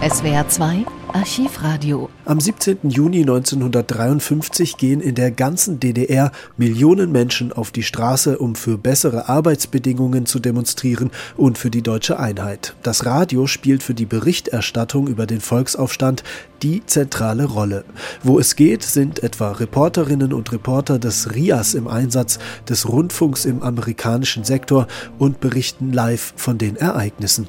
SWR 2 Archivradio. Am 17. Juni 1953 gehen in der ganzen DDR Millionen Menschen auf die Straße, um für bessere Arbeitsbedingungen zu demonstrieren und für die deutsche Einheit. Das Radio spielt für die Berichterstattung über den Volksaufstand die zentrale Rolle. Wo es geht, sind etwa Reporterinnen und Reporter des RIAS im Einsatz, des Rundfunks im amerikanischen Sektor und berichten live von den Ereignissen.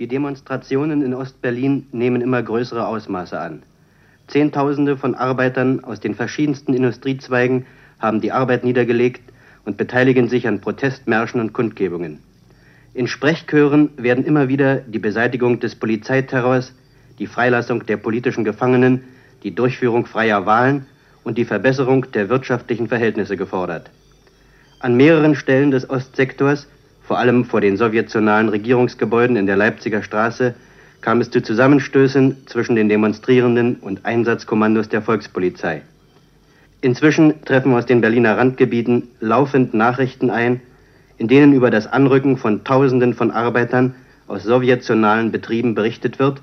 Die Demonstrationen in Ostberlin nehmen immer größere Ausmaße an. Zehntausende von Arbeitern aus den verschiedensten Industriezweigen haben die Arbeit niedergelegt und beteiligen sich an Protestmärschen und Kundgebungen. In Sprechchören werden immer wieder die Beseitigung des Polizeiterrors, die Freilassung der politischen Gefangenen, die Durchführung freier Wahlen und die Verbesserung der wirtschaftlichen Verhältnisse gefordert. An mehreren Stellen des Ostsektors vor allem vor den sowjetionalen Regierungsgebäuden in der Leipziger Straße kam es zu Zusammenstößen zwischen den Demonstrierenden und Einsatzkommandos der Volkspolizei. Inzwischen treffen aus den Berliner Randgebieten laufend Nachrichten ein, in denen über das Anrücken von Tausenden von Arbeitern aus sowjetionalen Betrieben berichtet wird,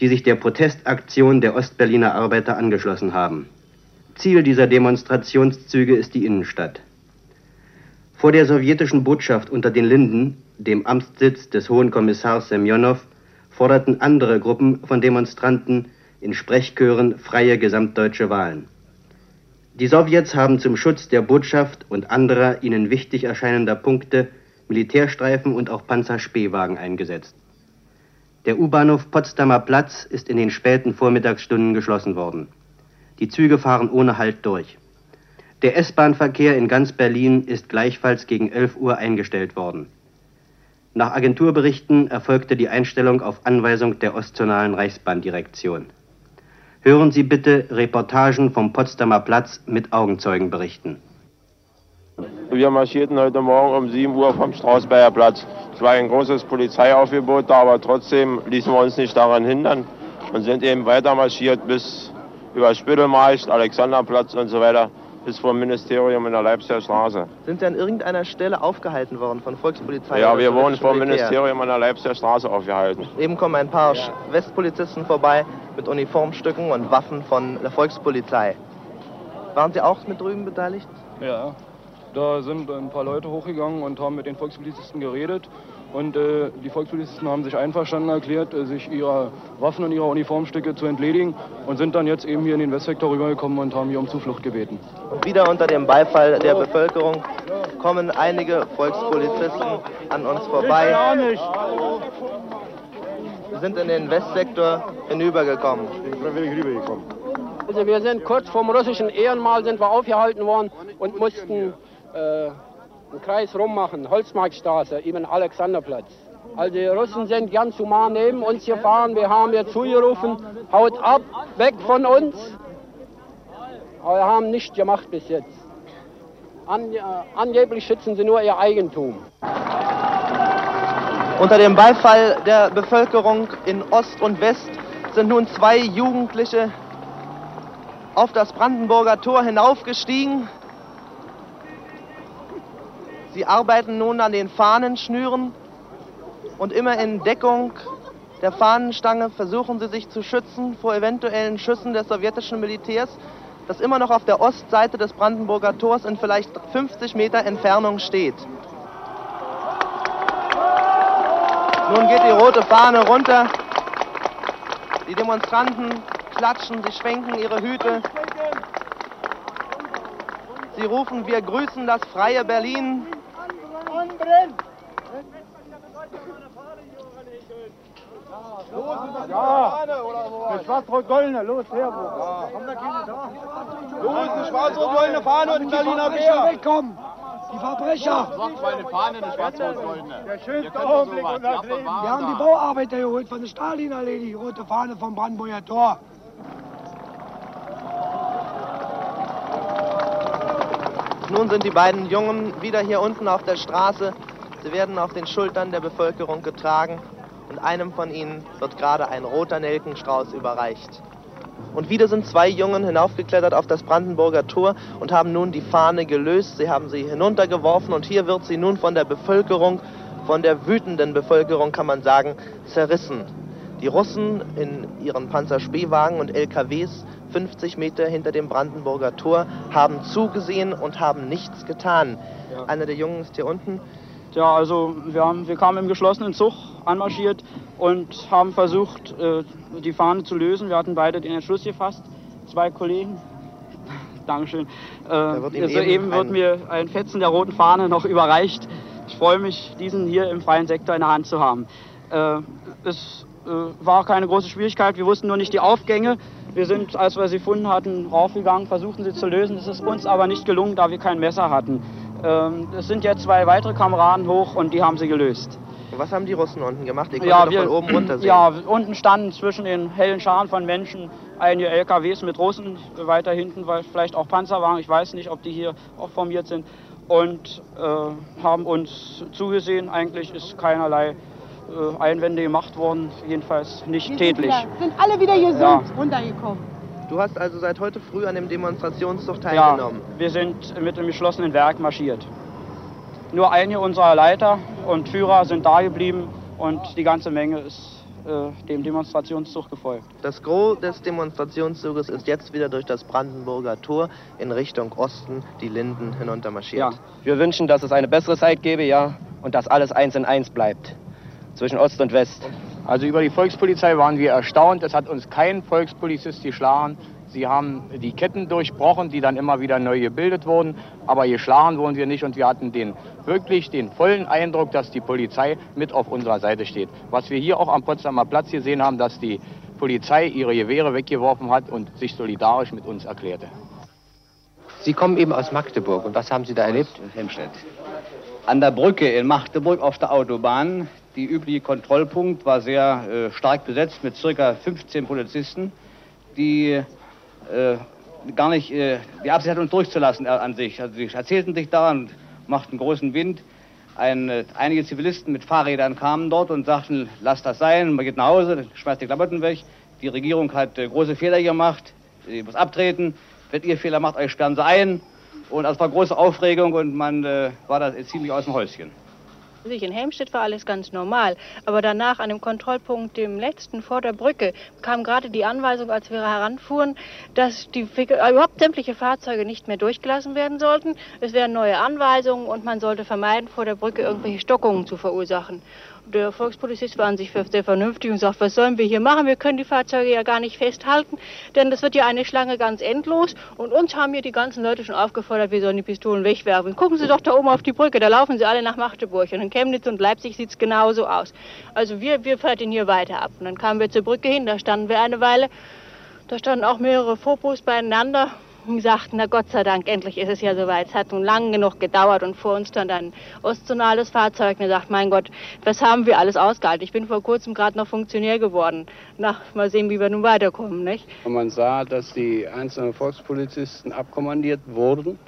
die sich der Protestaktion der Ostberliner Arbeiter angeschlossen haben. Ziel dieser Demonstrationszüge ist die Innenstadt. Vor der sowjetischen Botschaft unter den Linden, dem Amtssitz des Hohen Kommissars Semjonow, forderten andere Gruppen von Demonstranten in Sprechchören freie gesamtdeutsche Wahlen. Die Sowjets haben zum Schutz der Botschaft und anderer ihnen wichtig erscheinender Punkte Militärstreifen und auch Panzerspähwagen eingesetzt. Der U-Bahnhof Potsdamer Platz ist in den späten Vormittagsstunden geschlossen worden. Die Züge fahren ohne Halt durch. Der S-Bahn-Verkehr in ganz Berlin ist gleichfalls gegen 11 Uhr eingestellt worden. Nach Agenturberichten erfolgte die Einstellung auf Anweisung der Ostzonalen Reichsbahndirektion. Hören Sie bitte Reportagen vom Potsdamer Platz mit Augenzeugenberichten. Wir marschierten heute Morgen um 7 Uhr vom Strausberger Platz. Es war ein großes Polizeiaufgebot da, aber trotzdem ließen wir uns nicht daran hindern und sind eben weiter marschiert bis über Spittelmarkt, Alexanderplatz und so weiter bis vor dem Ministerium in der Leipziger Straße. Sind Sie an irgendeiner Stelle aufgehalten worden von Volkspolizei? Ja, wir wurden vor dem Ministerium an der Leipziger Straße aufgehalten. Eben kommen ein paar ja. Westpolizisten vorbei mit Uniformstücken und Waffen von der Volkspolizei. Waren Sie auch mit drüben beteiligt? Ja, da sind ein paar Leute hochgegangen und haben mit den Volkspolizisten geredet. Und äh, die Volkspolizisten haben sich einverstanden erklärt, äh, sich ihrer Waffen und ihrer Uniformstücke zu entledigen und sind dann jetzt eben hier in den Westsektor rübergekommen und haben hier um Zuflucht gebeten. Und wieder unter dem Beifall der Bevölkerung kommen einige Volkspolizisten an uns vorbei. Wir sind in den Westsektor hinübergekommen. Also wir sind kurz vom russischen Ehrenmal sind wir aufgehalten worden und mussten äh, einen Kreis rummachen, Holzmarktstraße, eben Alexanderplatz. Also die Russen sind ganz human neben uns gefahren, wir haben jetzt zugerufen, haut ab, weg von uns. Aber wir haben nichts gemacht bis jetzt. An, äh, angeblich schützen sie nur ihr Eigentum. Unter dem Beifall der Bevölkerung in Ost und West sind nun zwei Jugendliche auf das Brandenburger Tor hinaufgestiegen. Sie arbeiten nun an den Fahnenschnüren und immer in Deckung der Fahnenstange versuchen sie sich zu schützen vor eventuellen Schüssen des sowjetischen Militärs, das immer noch auf der Ostseite des Brandenburger Tors in vielleicht 50 Meter Entfernung steht. Nun geht die rote Fahne runter. Die Demonstranten klatschen, sie schwenken ihre Hüte. Sie rufen, wir grüßen das freie Berlin anbrennt! Los, ja, eine schwarz-rot-goldene, los her, wo? Ja. Haben da keine da? Los, eine schwarz-rot-goldene Fahne und ein Berliner Bier. wegkommen! Die Verbrecher! Sagt meine Fahne, eine schwarz-rot-goldene. Der schönste Augenblick unseres Lebens. Wir haben die Bauarbeiter geholt von der Stalin-Allee, die rote Fahne vom Brandenburger Tor. Nun sind die beiden Jungen wieder hier unten auf der Straße. Sie werden auf den Schultern der Bevölkerung getragen und einem von ihnen wird gerade ein roter Nelkenstrauß überreicht. Und wieder sind zwei Jungen hinaufgeklettert auf das Brandenburger Tor und haben nun die Fahne gelöst. Sie haben sie hinuntergeworfen und hier wird sie nun von der Bevölkerung, von der wütenden Bevölkerung kann man sagen, zerrissen. Die Russen in ihren Panzerspähwagen und LKWs 50 Meter hinter dem Brandenburger Tor haben zugesehen und haben nichts getan. Ja. Einer der Jungen ist hier unten. Ja, also wir, haben, wir kamen im geschlossenen Zug anmarschiert und haben versucht, äh, die Fahne zu lösen. Wir hatten beide den Entschluss gefasst, zwei Kollegen. Dankeschön. Äh, also eben wird mir ein Fetzen der roten Fahne noch überreicht. Ich freue mich, diesen hier im freien Sektor in der Hand zu haben. Äh, es war keine große Schwierigkeit. Wir wussten nur nicht die Aufgänge. Wir sind, als wir sie gefunden hatten, raufgegangen, versuchten sie zu lösen. Es ist uns aber nicht gelungen, da wir kein Messer hatten. Ähm, es sind jetzt zwei weitere Kameraden hoch und die haben sie gelöst. Was haben die Russen unten gemacht? Ihr ja, wir, von oben runter sehen. Ja, unten standen zwischen den hellen Scharen von Menschen einige LKWs mit Russen weiter hinten, weil vielleicht auch Panzerwagen, ich weiß nicht, ob die hier auch formiert sind, und äh, haben uns zugesehen. Eigentlich ist keinerlei äh, Einwände gemacht worden, jedenfalls nicht Wir tätlich. Sind, wieder, sind alle wieder gesund ja. runtergekommen. Du hast also seit heute früh an dem Demonstrationszug teilgenommen? Ja, wir sind mit dem geschlossenen Werk marschiert. Nur einige unserer Leiter und Führer sind da geblieben und die ganze Menge ist äh, dem Demonstrationszug gefolgt. Das Gros des Demonstrationszuges ist jetzt wieder durch das Brandenburger Tor in Richtung Osten die Linden hinuntermarschiert. Ja. Wir wünschen, dass es eine bessere Zeit gebe, ja, und dass alles eins in eins bleibt zwischen Ost und West. Also über die Volkspolizei waren wir erstaunt. Es hat uns kein Volkspolizist geschlagen. Sie haben die Ketten durchbrochen, die dann immer wieder neu gebildet wurden. Aber geschlagen wurden wir nicht und wir hatten den, wirklich den vollen Eindruck, dass die Polizei mit auf unserer Seite steht. Was wir hier auch am Potsdamer Platz gesehen haben, dass die Polizei ihre Gewehre weggeworfen hat und sich solidarisch mit uns erklärte. Sie kommen eben aus Magdeburg und was haben Sie da erlebt? Hemstedt. An der Brücke in Magdeburg auf der Autobahn die übliche Kontrollpunkt war sehr äh, stark besetzt mit circa 15 Polizisten, die äh, gar nicht äh, die Absicht hatten, uns durchzulassen äh, an sich. Also sie erzählten sich da und machten großen Wind. Ein, äh, einige Zivilisten mit Fahrrädern kamen dort und sagten, lasst das sein, man geht nach Hause, schmeißt die Klamotten weg. Die Regierung hat äh, große Fehler gemacht, sie muss abtreten. Wenn ihr Fehler macht, euch sperren sie ein. Und es war große Aufregung und man war da ziemlich aus dem Häuschen. In Helmstedt war alles ganz normal, aber danach an dem Kontrollpunkt, dem letzten vor der Brücke, kam gerade die Anweisung, als wir heranfuhren, dass die, äh, überhaupt sämtliche Fahrzeuge nicht mehr durchgelassen werden sollten. Es wären neue Anweisungen und man sollte vermeiden, vor der Brücke irgendwelche Stockungen zu verursachen. Der Volkspolizist war an sich sehr vernünftig und sagt, was sollen wir hier machen? Wir können die Fahrzeuge ja gar nicht festhalten, denn das wird ja eine Schlange ganz endlos. Und uns haben hier die ganzen Leute schon aufgefordert, wir sollen die Pistolen wegwerfen. Gucken Sie doch da oben auf die Brücke, da laufen sie alle nach Magdeburg. Und in Chemnitz und Leipzig sieht es genauso aus. Also wir, wir fahren hier weiter ab. Und dann kamen wir zur Brücke hin, da standen wir eine Weile. Da standen auch mehrere Fopos beieinander gesagt, na Gott sei Dank, endlich ist es ja soweit. Es hat nun lang genug gedauert und vor uns stand ein ostzonales Fahrzeug und er sagt, mein Gott, was haben wir alles ausgehalten? Ich bin vor kurzem gerade noch Funktionär geworden. Na, mal sehen, wie wir nun weiterkommen, nicht? Und man sah, dass die einzelnen Volkspolizisten abkommandiert wurden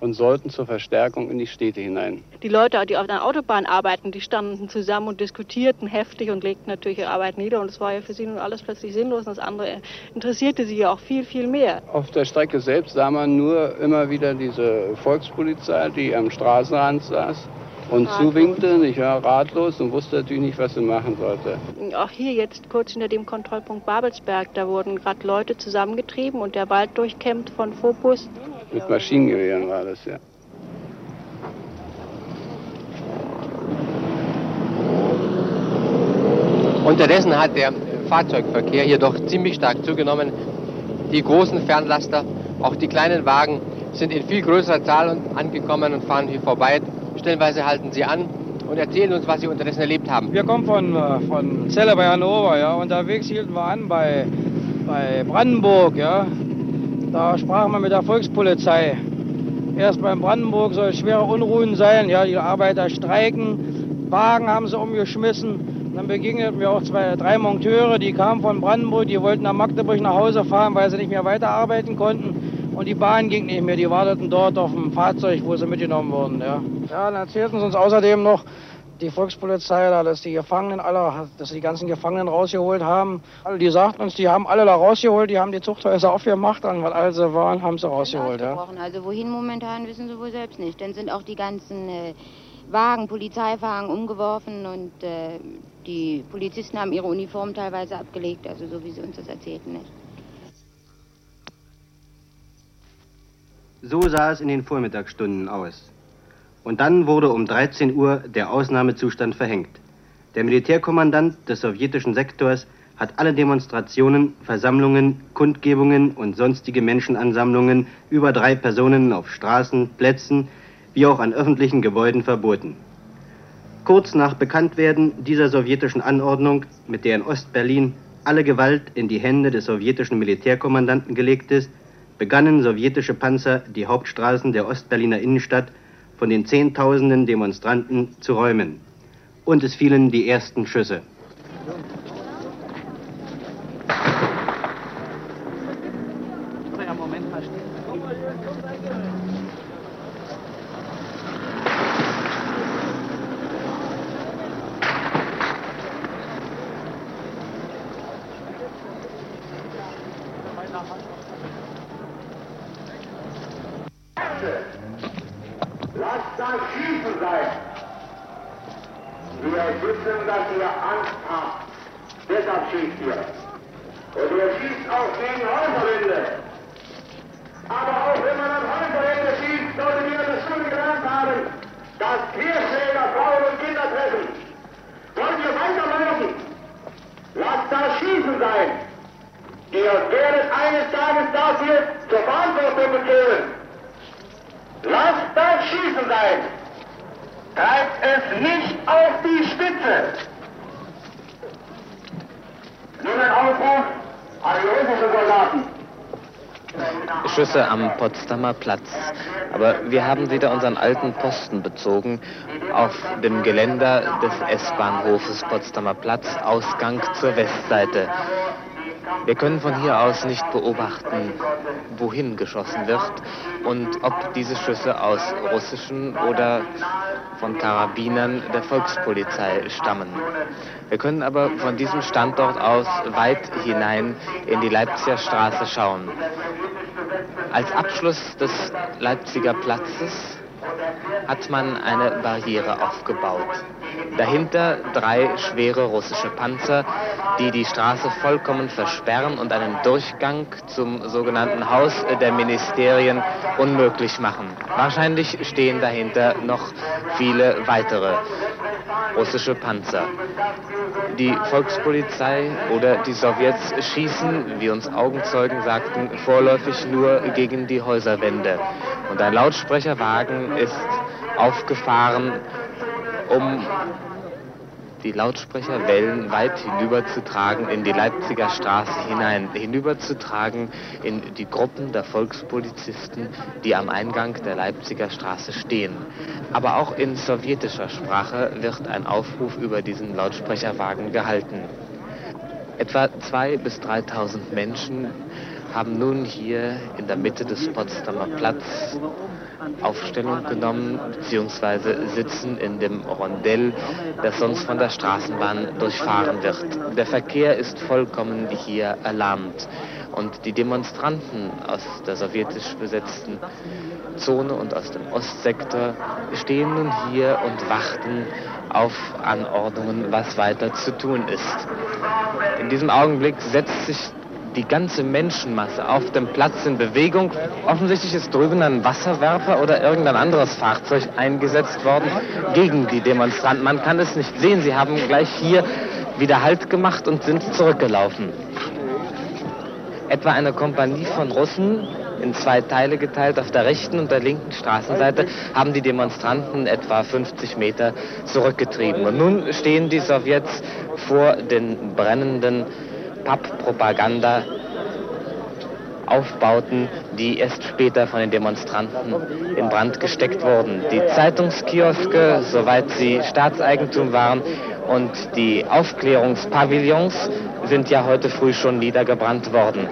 und sollten zur Verstärkung in die Städte hinein. Die Leute, die auf der Autobahn arbeiten, die standen zusammen und diskutierten heftig und legten natürlich ihre Arbeit nieder. Und es war ja für sie nun alles plötzlich sinnlos und das andere interessierte sie ja auch viel, viel mehr. Auf der Strecke selbst sah man nur immer wieder diese Volkspolizei, die am Straßenrand saß und ratlos. zuwinkte, ich war ratlos und wusste natürlich nicht, was sie machen sollte. Auch hier jetzt kurz hinter dem Kontrollpunkt Babelsberg, da wurden gerade Leute zusammengetrieben und der Wald durchkämmt von Fopus. Mit Maschinengewehren war das, ja. Unterdessen hat der Fahrzeugverkehr hier doch ziemlich stark zugenommen. Die großen Fernlaster, auch die kleinen Wagen sind in viel größerer Zahl angekommen und fahren hier vorbei. Stellenweise halten sie an und erzählen uns, was sie unterdessen erlebt haben. Wir kommen von, äh, von Celle bei Hannover, ja. Unterwegs hielten wir an bei, bei Brandenburg, ja. Da sprachen wir mit der Volkspolizei. Erst beim Brandenburg soll es schwere Unruhen sein, ja, die Arbeiter streiken, Wagen haben sie umgeschmissen. Dann begegneten wir auch zwei, drei Monteure, die kamen von Brandenburg, die wollten nach Magdeburg nach Hause fahren, weil sie nicht mehr weiterarbeiten konnten. Und die Bahn ging nicht mehr, die warteten dort auf dem Fahrzeug, wo sie mitgenommen wurden. Ja, ja dann erzählten sie uns außerdem noch, die Volkspolizei da, dass die Gefangenen alle, dass sie die ganzen Gefangenen rausgeholt haben. Also die sagten uns, die haben alle da rausgeholt, die haben die Zuchthäuser aufgemacht, dann, weil alle sie waren, haben sie rausgeholt. Ja. Also wohin momentan wissen sie wohl selbst nicht. Dann sind auch die ganzen äh, Wagen, Polizeiwagen umgeworfen und äh, die Polizisten haben ihre Uniform teilweise abgelegt, also so wie sie uns das erzählten. Nicht? So sah es in den Vormittagsstunden aus. Und dann wurde um 13 Uhr der Ausnahmezustand verhängt. Der Militärkommandant des sowjetischen Sektors hat alle Demonstrationen, Versammlungen, Kundgebungen und sonstige Menschenansammlungen über drei Personen auf Straßen, Plätzen wie auch an öffentlichen Gebäuden verboten. Kurz nach Bekanntwerden dieser sowjetischen Anordnung, mit der in Ostberlin alle Gewalt in die Hände des sowjetischen Militärkommandanten gelegt ist, begannen sowjetische Panzer die Hauptstraßen der Ostberliner Innenstadt von den Zehntausenden Demonstranten zu räumen. Und es fielen die ersten Schüsse. Lasst das Schießen sein. Wir wissen, dass ihr Angst habt. Deshalb schießt ihr. Und ihr schießt auch gegen Häuserwände. Aber auch wenn man an Häuserwände schießt, sollten wir in der Schule gelernt haben, dass Querschläger Frauen und Kinder treffen. Wollt ihr weiterlaufen? Lasst das Schießen sein. Ihr werdet eines Tages dafür zur Verantwortung bekehren. Lasst das Schießen sein. Treibt es nicht auf die Spitze. Nun ein Aufruf an die russischen Soldaten. Schüsse am Potsdamer Platz. Aber wir haben wieder unseren alten Posten bezogen auf dem Geländer des S-Bahnhofes Potsdamer Platz, Ausgang zur Westseite. Wir können von hier aus nicht beobachten, wohin geschossen wird und ob diese Schüsse aus russischen oder von Karabinern der Volkspolizei stammen. Wir können aber von diesem Standort aus weit hinein in die Leipziger Straße schauen. Als Abschluss des Leipziger Platzes hat man eine Barriere aufgebaut. Dahinter drei schwere russische Panzer, die die Straße vollkommen versperren und einen Durchgang zum sogenannten Haus der Ministerien unmöglich machen. Wahrscheinlich stehen dahinter noch viele weitere russische Panzer. Die Volkspolizei oder die Sowjets schießen, wie uns Augenzeugen sagten, vorläufig nur gegen die Häuserwände. Und ein Lautsprecherwagen ist aufgefahren, um die Lautsprecherwellen weit hinüberzutragen in die Leipziger Straße hinein, hinüberzutragen in die Gruppen der Volkspolizisten, die am Eingang der Leipziger Straße stehen. Aber auch in sowjetischer Sprache wird ein Aufruf über diesen Lautsprecherwagen gehalten. Etwa 2.000 bis 3.000 Menschen haben nun hier in der Mitte des Potsdamer Platz Aufstellung genommen bzw. sitzen in dem Rondell, das sonst von der Straßenbahn durchfahren wird. Der Verkehr ist vollkommen hier erlahmt und die Demonstranten aus der sowjetisch besetzten Zone und aus dem Ostsektor stehen nun hier und warten auf Anordnungen, was weiter zu tun ist. In diesem Augenblick setzt sich die ganze Menschenmasse auf dem Platz in Bewegung. Offensichtlich ist drüben ein Wasserwerfer oder irgendein anderes Fahrzeug eingesetzt worden gegen die Demonstranten. Man kann es nicht sehen. Sie haben gleich hier wieder Halt gemacht und sind zurückgelaufen. Etwa eine Kompanie von Russen in zwei Teile geteilt. Auf der rechten und der linken Straßenseite haben die Demonstranten etwa 50 Meter zurückgetrieben. Und nun stehen die Sowjets vor den brennenden Papppropaganda aufbauten, die erst später von den Demonstranten in Brand gesteckt wurden. Die Zeitungskioske, soweit sie Staatseigentum waren, und die Aufklärungspavillons sind ja heute früh schon niedergebrannt worden.